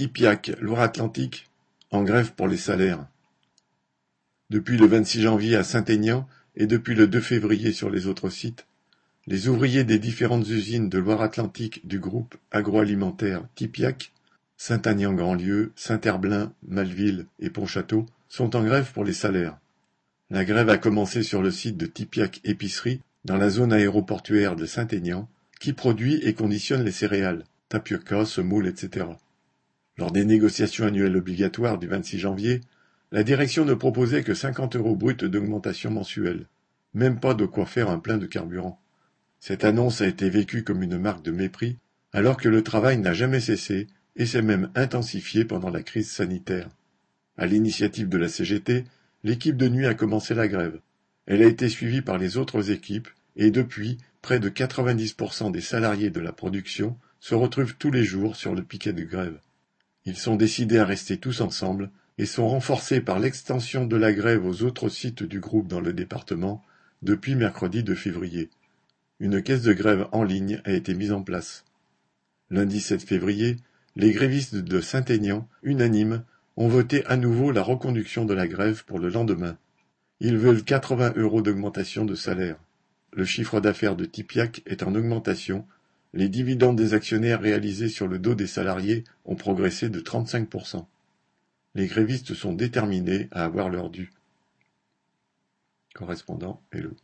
Tipiac Loire-Atlantique, en grève pour les salaires. Depuis le 26 janvier à Saint-Aignan et depuis le 2 février sur les autres sites, les ouvriers des différentes usines de Loire-Atlantique du groupe agroalimentaire Tipiac, Saint-Aignan-Grandlieu, Saint-Herblain, Malville et Pontchâteau, sont en grève pour les salaires. La grève a commencé sur le site de Tipiac Épicerie, dans la zone aéroportuaire de Saint-Aignan, qui produit et conditionne les céréales, tapioca, semoule, etc. Lors des négociations annuelles obligatoires du 26 janvier, la direction ne proposait que 50 euros bruts d'augmentation mensuelle. Même pas de quoi faire un plein de carburant. Cette annonce a été vécue comme une marque de mépris, alors que le travail n'a jamais cessé et s'est même intensifié pendant la crise sanitaire. À l'initiative de la CGT, l'équipe de nuit a commencé la grève. Elle a été suivie par les autres équipes et depuis, près de 90% des salariés de la production se retrouvent tous les jours sur le piquet de grève. Ils sont décidés à rester tous ensemble et sont renforcés par l'extension de la grève aux autres sites du groupe dans le département depuis mercredi 2 février. Une caisse de grève en ligne a été mise en place. Lundi 7 février, les grévistes de Saint-Aignan, unanimes, ont voté à nouveau la reconduction de la grève pour le lendemain. Ils veulent 80 euros d'augmentation de salaire. Le chiffre d'affaires de Tipiac est en augmentation les dividendes des actionnaires réalisés sur le dos des salariés ont progressé de 35%. Les grévistes sont déterminés à avoir leur dû. Correspondant Hello.